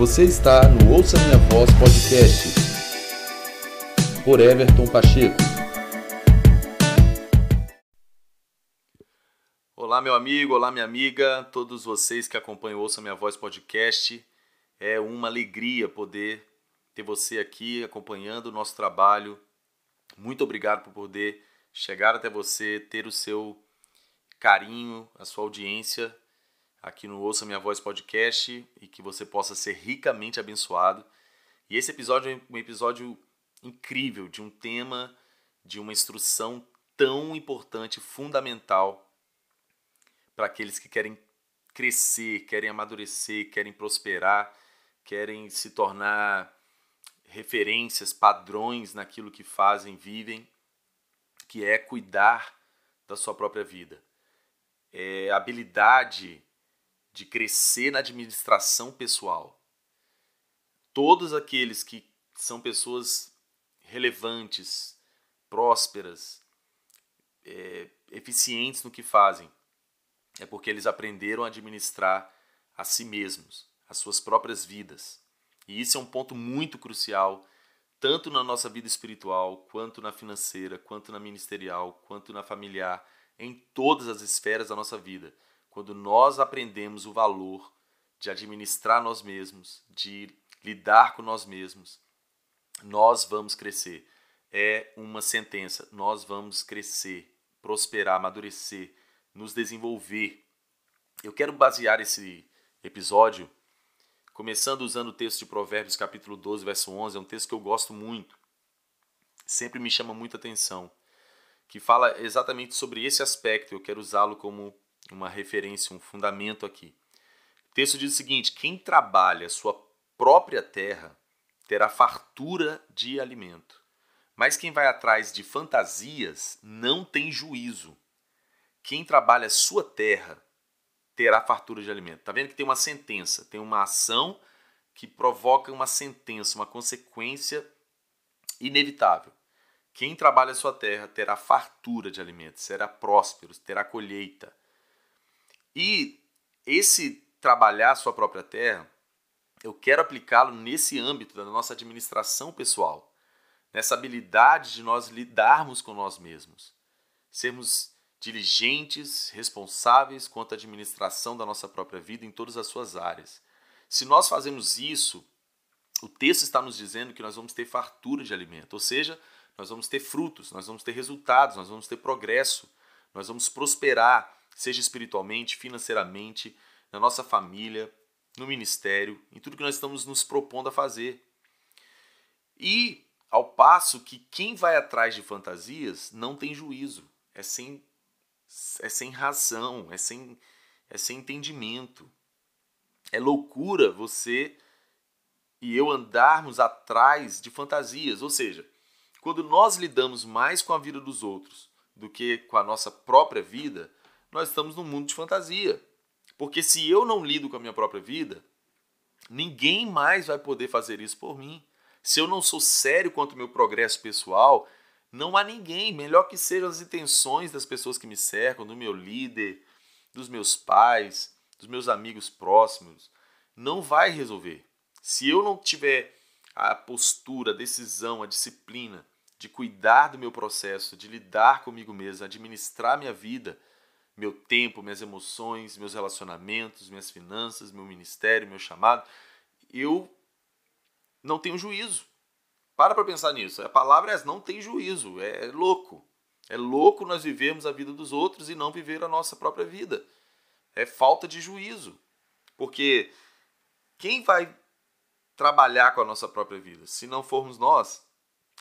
Você está no Ouça Minha Voz Podcast por Everton Pacheco. Olá, meu amigo, olá, minha amiga, todos vocês que acompanham Ouça Minha Voz Podcast. É uma alegria poder ter você aqui acompanhando o nosso trabalho. Muito obrigado por poder chegar até você, ter o seu carinho, a sua audiência aqui no Ouça Minha Voz Podcast e que você possa ser ricamente abençoado. E esse episódio é um episódio incrível de um tema, de uma instrução tão importante, fundamental para aqueles que querem crescer, querem amadurecer, querem prosperar, querem se tornar referências, padrões naquilo que fazem, vivem, que é cuidar da sua própria vida. É habilidade de crescer na administração pessoal. Todos aqueles que são pessoas relevantes, prósperas, é, eficientes no que fazem, é porque eles aprenderam a administrar a si mesmos, as suas próprias vidas. E isso é um ponto muito crucial, tanto na nossa vida espiritual, quanto na financeira, quanto na ministerial, quanto na familiar, em todas as esferas da nossa vida quando nós aprendemos o valor de administrar nós mesmos, de lidar com nós mesmos, nós vamos crescer. É uma sentença. Nós vamos crescer, prosperar, amadurecer, nos desenvolver. Eu quero basear esse episódio começando usando o texto de Provérbios, capítulo 12, verso 11. É um texto que eu gosto muito. Sempre me chama muita atenção. Que fala exatamente sobre esse aspecto. Eu quero usá-lo como uma referência, um fundamento aqui. O texto diz o seguinte: quem trabalha sua própria terra terá fartura de alimento. Mas quem vai atrás de fantasias não tem juízo. Quem trabalha sua terra terá fartura de alimento. Tá vendo que tem uma sentença, tem uma ação que provoca uma sentença, uma consequência inevitável. Quem trabalha sua terra terá fartura de alimento, será próspero, terá colheita. E esse trabalhar sua própria terra, eu quero aplicá-lo nesse âmbito da nossa administração pessoal, nessa habilidade de nós lidarmos com nós mesmos, sermos diligentes, responsáveis quanto à administração da nossa própria vida em todas as suas áreas. Se nós fazemos isso, o texto está nos dizendo que nós vamos ter fartura de alimento, ou seja, nós vamos ter frutos, nós vamos ter resultados, nós vamos ter progresso, nós vamos prosperar, seja espiritualmente, financeiramente, na nossa família, no ministério, em tudo que nós estamos nos propondo a fazer. E ao passo que quem vai atrás de fantasias não tem juízo, é sem, é sem razão, é sem, é sem entendimento. É loucura você e eu andarmos atrás de fantasias, ou seja, quando nós lidamos mais com a vida dos outros do que com a nossa própria vida, nós estamos num mundo de fantasia. Porque se eu não lido com a minha própria vida, ninguém mais vai poder fazer isso por mim. Se eu não sou sério quanto ao meu progresso pessoal, não há ninguém, melhor que sejam as intenções das pessoas que me cercam, do meu líder, dos meus pais, dos meus amigos próximos, não vai resolver. Se eu não tiver a postura, a decisão, a disciplina de cuidar do meu processo, de lidar comigo mesmo, administrar minha vida, meu tempo, minhas emoções, meus relacionamentos, minhas finanças, meu ministério, meu chamado, eu não tenho juízo. Para para pensar nisso. A palavra é não tem juízo, é louco. É louco nós vivermos a vida dos outros e não viver a nossa própria vida. É falta de juízo. Porque quem vai trabalhar com a nossa própria vida? Se não formos nós,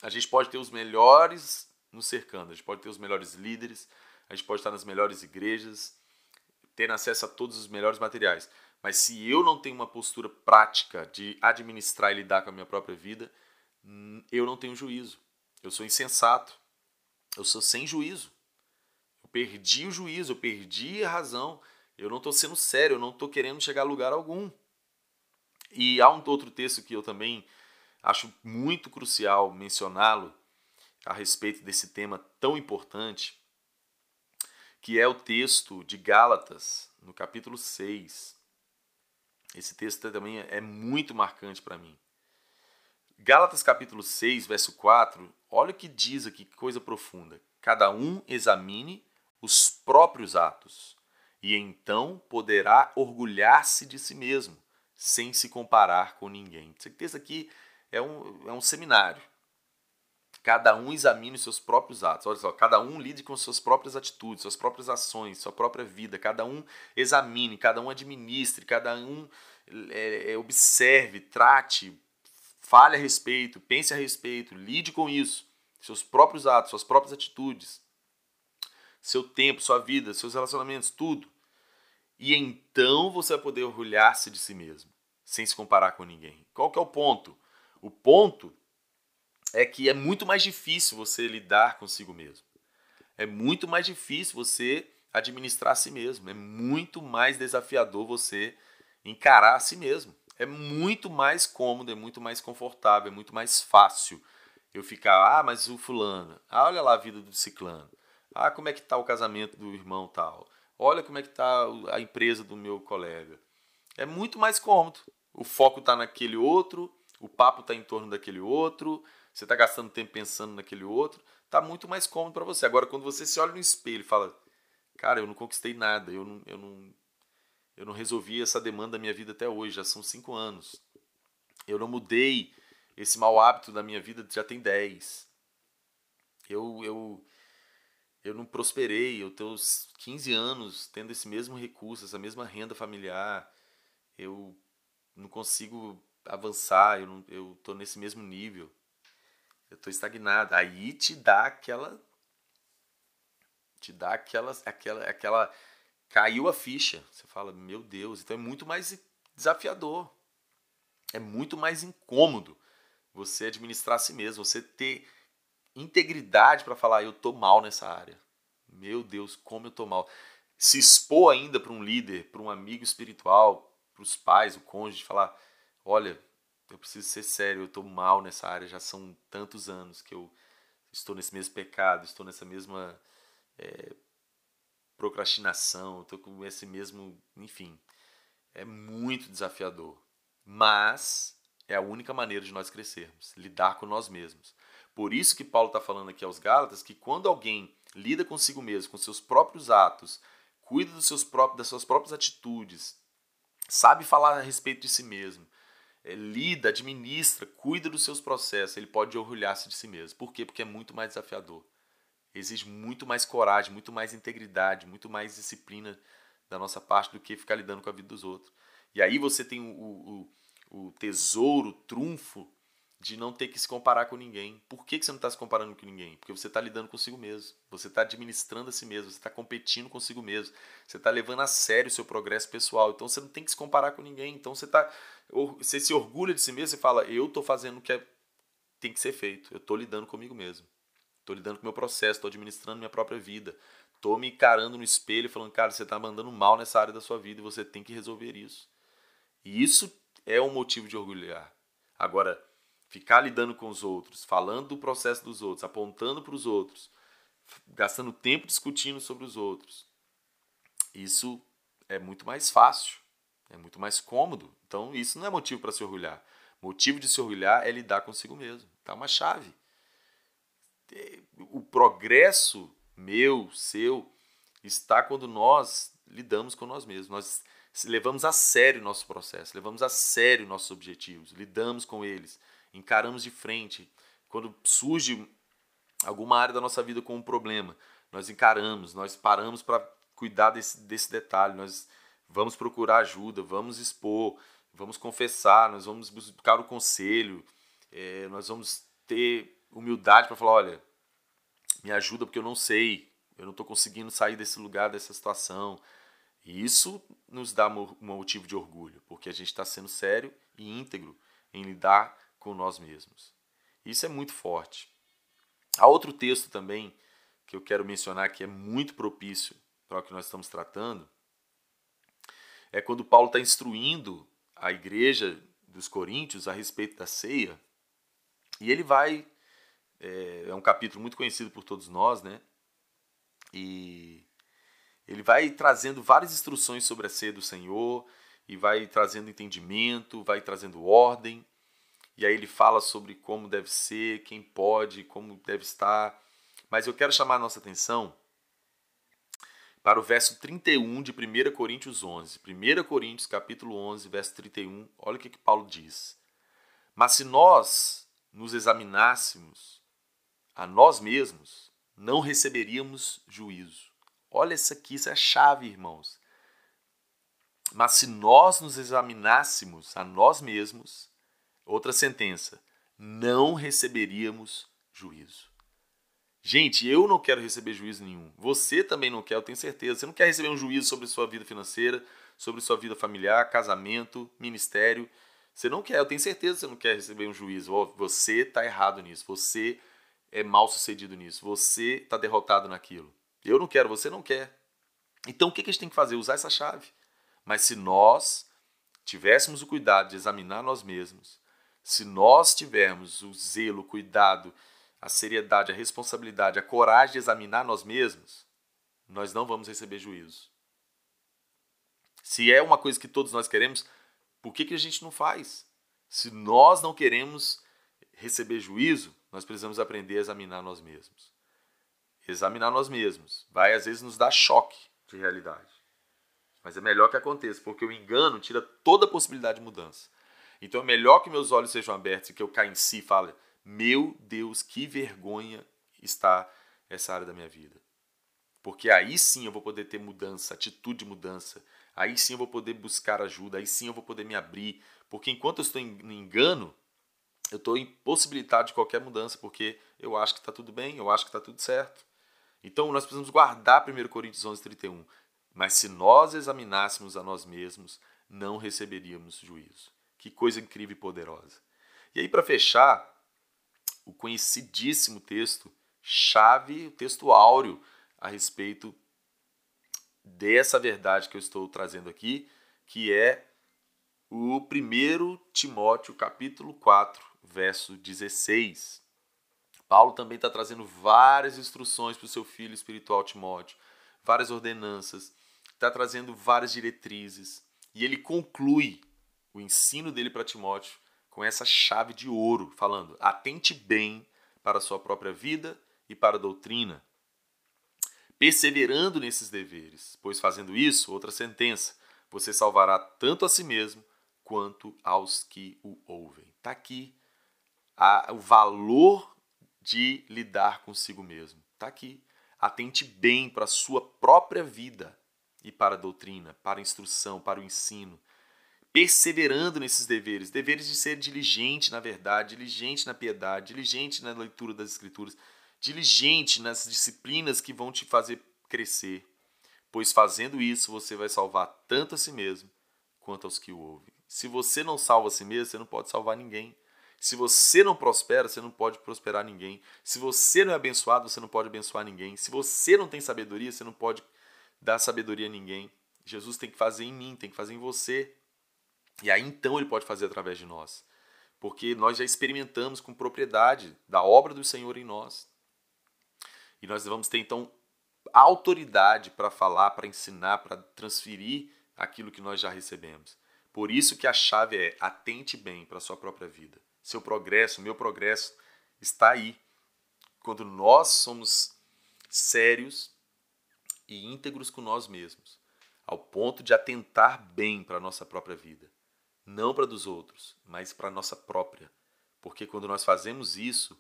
a gente pode ter os melhores nos cercando, a gente pode ter os melhores líderes, a gente pode estar nas melhores igrejas, ter acesso a todos os melhores materiais. Mas se eu não tenho uma postura prática de administrar e lidar com a minha própria vida, hum, eu não tenho juízo. Eu sou insensato. Eu sou sem juízo. Eu perdi o juízo, eu perdi a razão. Eu não estou sendo sério, eu não estou querendo chegar a lugar algum. E há um outro texto que eu também acho muito crucial mencioná-lo a respeito desse tema tão importante, que é o texto de Gálatas, no capítulo 6. Esse texto também é muito marcante para mim. Gálatas capítulo 6, verso 4, olha o que diz aqui, que coisa profunda. Cada um examine os próprios atos, e então poderá orgulhar-se de si mesmo, sem se comparar com ninguém. Esse texto aqui é um, é um seminário. Cada um examine os seus próprios atos. Olha só, cada um lide com suas próprias atitudes, suas próprias ações, sua própria vida. Cada um examine, cada um administre, cada um é, é, observe, trate, fale a respeito, pense a respeito, lide com isso. Seus próprios atos, suas próprias atitudes, seu tempo, sua vida, seus relacionamentos, tudo. E então você vai poder orgulhar-se de si mesmo, sem se comparar com ninguém. Qual que é o ponto? O ponto é que é muito mais difícil você lidar consigo mesmo. É muito mais difícil você administrar a si mesmo. É muito mais desafiador você encarar a si mesmo. É muito mais cômodo, é muito mais confortável, é muito mais fácil eu ficar, ah, mas o fulano, ah, olha lá a vida do ciclano. Ah, como é que tá o casamento do irmão tal. Olha como é que tá a empresa do meu colega. É muito mais cômodo. O foco está naquele outro, o papo está em torno daquele outro, você está gastando tempo pensando naquele outro, está muito mais cômodo para você. Agora, quando você se olha no espelho e fala, cara, eu não conquistei nada, eu não, eu não, eu não resolvi essa demanda da minha vida até hoje, já são cinco anos. Eu não mudei esse mau hábito da minha vida, já tem dez. Eu, eu, eu não prosperei, eu tenho 15 anos tendo esse mesmo recurso, essa mesma renda familiar. Eu não consigo avançar, eu, não, eu tô nesse mesmo nível. Eu tô estagnado. Aí te dá aquela te dá aquela aquela aquela caiu a ficha. Você fala: "Meu Deus". Então é muito mais desafiador. É muito mais incômodo você administrar a si mesmo, você ter integridade para falar: "Eu tô mal nessa área". Meu Deus, como eu tô mal. Se expor ainda para um líder, para um amigo espiritual, para os pais, o cônjuge, falar: olha, eu preciso ser sério, eu estou mal nessa área, já são tantos anos que eu estou nesse mesmo pecado, estou nessa mesma é, procrastinação, estou com esse mesmo. Enfim, é muito desafiador. Mas é a única maneira de nós crescermos, lidar com nós mesmos. Por isso que Paulo está falando aqui aos Gálatas que quando alguém lida consigo mesmo, com seus próprios atos, cuida dos seus próprios, das suas próprias atitudes, sabe falar a respeito de si mesmo, lida, administra, cuida dos seus processos, ele pode orgulhar-se de si mesmo. Por quê? Porque é muito mais desafiador. Exige muito mais coragem, muito mais integridade, muito mais disciplina da nossa parte do que ficar lidando com a vida dos outros. E aí você tem o, o, o tesouro, o trunfo de não ter que se comparar com ninguém. Por que, que você não está se comparando com ninguém? Porque você está lidando consigo mesmo. Você está administrando a si mesmo. Você está competindo consigo mesmo. Você está levando a sério o seu progresso pessoal. Então você não tem que se comparar com ninguém. Então você, tá, você se orgulha de si mesmo e fala: Eu estou fazendo o que é, tem que ser feito. Eu estou lidando comigo mesmo. Estou lidando com o meu processo. Estou administrando minha própria vida. Estou me encarando no espelho e falando: Cara, você está mandando mal nessa área da sua vida e você tem que resolver isso. E isso é um motivo de orgulhar. Agora, ficar lidando com os outros, falando do processo dos outros, apontando para os outros, gastando tempo discutindo sobre os outros, isso é muito mais fácil, é muito mais cômodo. Então, isso não é motivo para se orgulhar. Motivo de se orgulhar é lidar consigo mesmo. Tá uma chave. O progresso meu, seu, está quando nós lidamos com nós mesmos. Nós levamos a sério o nosso processo, levamos a sério nossos objetivos, lidamos com eles encaramos de frente. Quando surge alguma área da nossa vida com um problema, nós encaramos, nós paramos para cuidar desse, desse detalhe, nós vamos procurar ajuda, vamos expor, vamos confessar, nós vamos buscar o conselho, é, nós vamos ter humildade para falar: olha, me ajuda porque eu não sei, eu não estou conseguindo sair desse lugar, dessa situação. E isso nos dá um motivo de orgulho, porque a gente está sendo sério e íntegro em lidar com nós mesmos. Isso é muito forte. Há outro texto também que eu quero mencionar que é muito propício para o que nós estamos tratando. É quando Paulo está instruindo a igreja dos Coríntios a respeito da ceia. E ele vai. É, é um capítulo muito conhecido por todos nós, né? E ele vai trazendo várias instruções sobre a ceia do Senhor e vai trazendo entendimento, vai trazendo ordem. E aí ele fala sobre como deve ser, quem pode, como deve estar. Mas eu quero chamar a nossa atenção para o verso 31 de 1 Coríntios 11. 1 Coríntios capítulo 11, verso 31. Olha o que, que Paulo diz. Mas se nós nos examinássemos a nós mesmos, não receberíamos juízo. Olha isso aqui, isso é a chave, irmãos. Mas se nós nos examinássemos a nós mesmos, outra sentença, não receberíamos juízo. Gente, eu não quero receber juízo nenhum. Você também não quer, eu tenho certeza. Você não quer receber um juízo sobre sua vida financeira, sobre sua vida familiar, casamento, ministério. Você não quer, eu tenho certeza que você não quer receber um juízo. Você está errado nisso. Você é mal sucedido nisso. Você está derrotado naquilo. Eu não quero, você não quer. Então o que a gente tem que fazer? Usar essa chave. Mas se nós tivéssemos o cuidado de examinar nós mesmos, se nós tivermos o zelo, o cuidado, a seriedade, a responsabilidade, a coragem de examinar nós mesmos, nós não vamos receber juízo. Se é uma coisa que todos nós queremos, por que, que a gente não faz? Se nós não queremos receber juízo, nós precisamos aprender a examinar nós mesmos. Examinar nós mesmos vai às vezes nos dar choque de realidade. Mas é melhor que aconteça, porque o engano tira toda a possibilidade de mudança. Então é melhor que meus olhos sejam abertos e que eu caia em si e fale: Meu Deus, que vergonha está essa área da minha vida. Porque aí sim eu vou poder ter mudança, atitude de mudança. Aí sim eu vou poder buscar ajuda. Aí sim eu vou poder me abrir. Porque enquanto eu estou em engano, eu estou impossibilitado de qualquer mudança. Porque eu acho que está tudo bem, eu acho que está tudo certo. Então nós precisamos guardar 1 Coríntios 11, 31. Mas se nós examinássemos a nós mesmos, não receberíamos juízo. Que coisa incrível e poderosa. E aí, para fechar, o conhecidíssimo texto, chave, o texto áureo a respeito dessa verdade que eu estou trazendo aqui, que é o 1 Timóteo, capítulo 4, verso 16. Paulo também está trazendo várias instruções para o seu filho espiritual Timóteo, várias ordenanças, está trazendo várias diretrizes e ele conclui o ensino dele para Timóteo com essa chave de ouro, falando: atente bem para a sua própria vida e para a doutrina, perseverando nesses deveres, pois fazendo isso, outra sentença, você salvará tanto a si mesmo quanto aos que o ouvem. Está aqui a, o valor de lidar consigo mesmo. Está aqui. Atente bem para a sua própria vida e para a doutrina, para a instrução, para o ensino, perseverando nesses deveres, deveres de ser diligente na verdade, diligente na piedade, diligente na leitura das escrituras, diligente nas disciplinas que vão te fazer crescer, pois fazendo isso você vai salvar tanto a si mesmo quanto aos que o ouvem. Se você não salva a si mesmo, você não pode salvar ninguém. Se você não prospera, você não pode prosperar ninguém. Se você não é abençoado, você não pode abençoar ninguém. Se você não tem sabedoria, você não pode dar sabedoria a ninguém. Jesus tem que fazer em mim, tem que fazer em você. E aí então ele pode fazer através de nós. Porque nós já experimentamos com propriedade da obra do Senhor em nós. E nós vamos ter então autoridade para falar, para ensinar, para transferir aquilo que nós já recebemos. Por isso que a chave é atente bem para a sua própria vida. Seu progresso, meu progresso está aí. Quando nós somos sérios e íntegros com nós mesmos, ao ponto de atentar bem para a nossa própria vida, não para dos outros, mas para a nossa própria. Porque quando nós fazemos isso,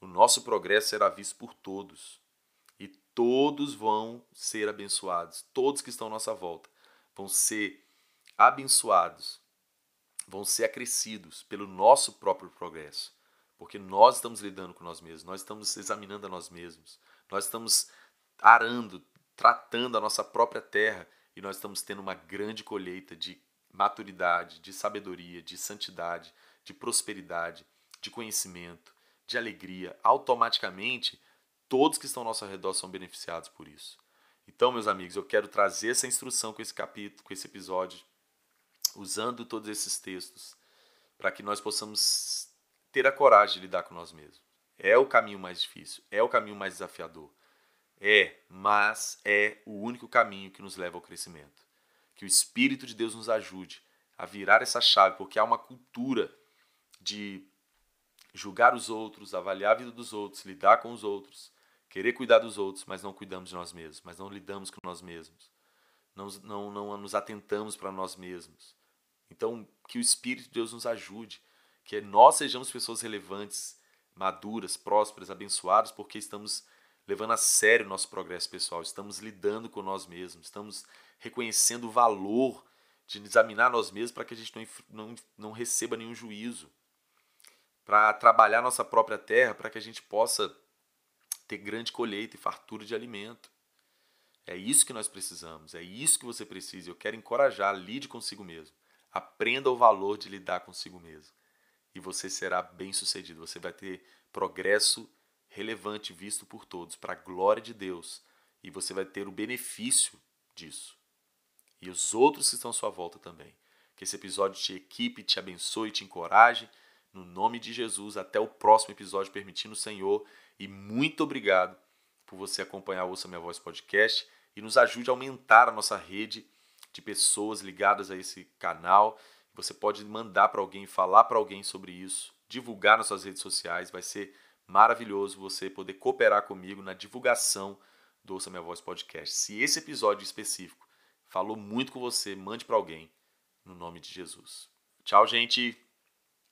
o nosso progresso será visto por todos. E todos vão ser abençoados. Todos que estão à nossa volta vão ser abençoados, vão ser acrescidos pelo nosso próprio progresso. Porque nós estamos lidando com nós mesmos, nós estamos examinando a nós mesmos, nós estamos arando, tratando a nossa própria terra e nós estamos tendo uma grande colheita de maturidade, de sabedoria, de santidade, de prosperidade, de conhecimento, de alegria. Automaticamente, todos que estão ao nosso redor são beneficiados por isso. Então, meus amigos, eu quero trazer essa instrução com esse capítulo, com esse episódio, usando todos esses textos, para que nós possamos ter a coragem de lidar com nós mesmos. É o caminho mais difícil, é o caminho mais desafiador. É, mas é o único caminho que nos leva ao crescimento, Que o Espírito de Deus nos ajude a virar essa chave, porque há uma cultura de julgar os outros, avaliar a vida dos outros, lidar com os outros, querer cuidar dos outros, mas não cuidamos de nós mesmos, mas não lidamos com nós mesmos, não, não, não nos atentamos para nós mesmos. Então, que o Espírito de Deus nos ajude, que nós sejamos pessoas relevantes, maduras, prósperas, abençoadas, porque estamos levando a sério o nosso progresso pessoal, estamos lidando com nós mesmos, estamos reconhecendo o valor de examinar nós mesmos para que a gente não, não, não receba nenhum juízo, para trabalhar nossa própria terra, para que a gente possa ter grande colheita e fartura de alimento. É isso que nós precisamos, é isso que você precisa. Eu quero encorajar, lide consigo mesmo. Aprenda o valor de lidar consigo mesmo. E você será bem sucedido. Você vai ter progresso relevante visto por todos, para a glória de Deus. E você vai ter o benefício disso. E os outros que estão à sua volta também. Que esse episódio te equipe, te abençoe, te encoraje. No nome de Jesus, até o próximo episódio, permitindo o Senhor. E muito obrigado por você acompanhar o Ouça Minha Voz podcast e nos ajude a aumentar a nossa rede de pessoas ligadas a esse canal. Você pode mandar para alguém, falar para alguém sobre isso, divulgar nas suas redes sociais. Vai ser maravilhoso você poder cooperar comigo na divulgação do Ouça Minha Voz podcast. Se esse episódio específico falou muito com você, mande para alguém, no nome de Jesus. Tchau, gente!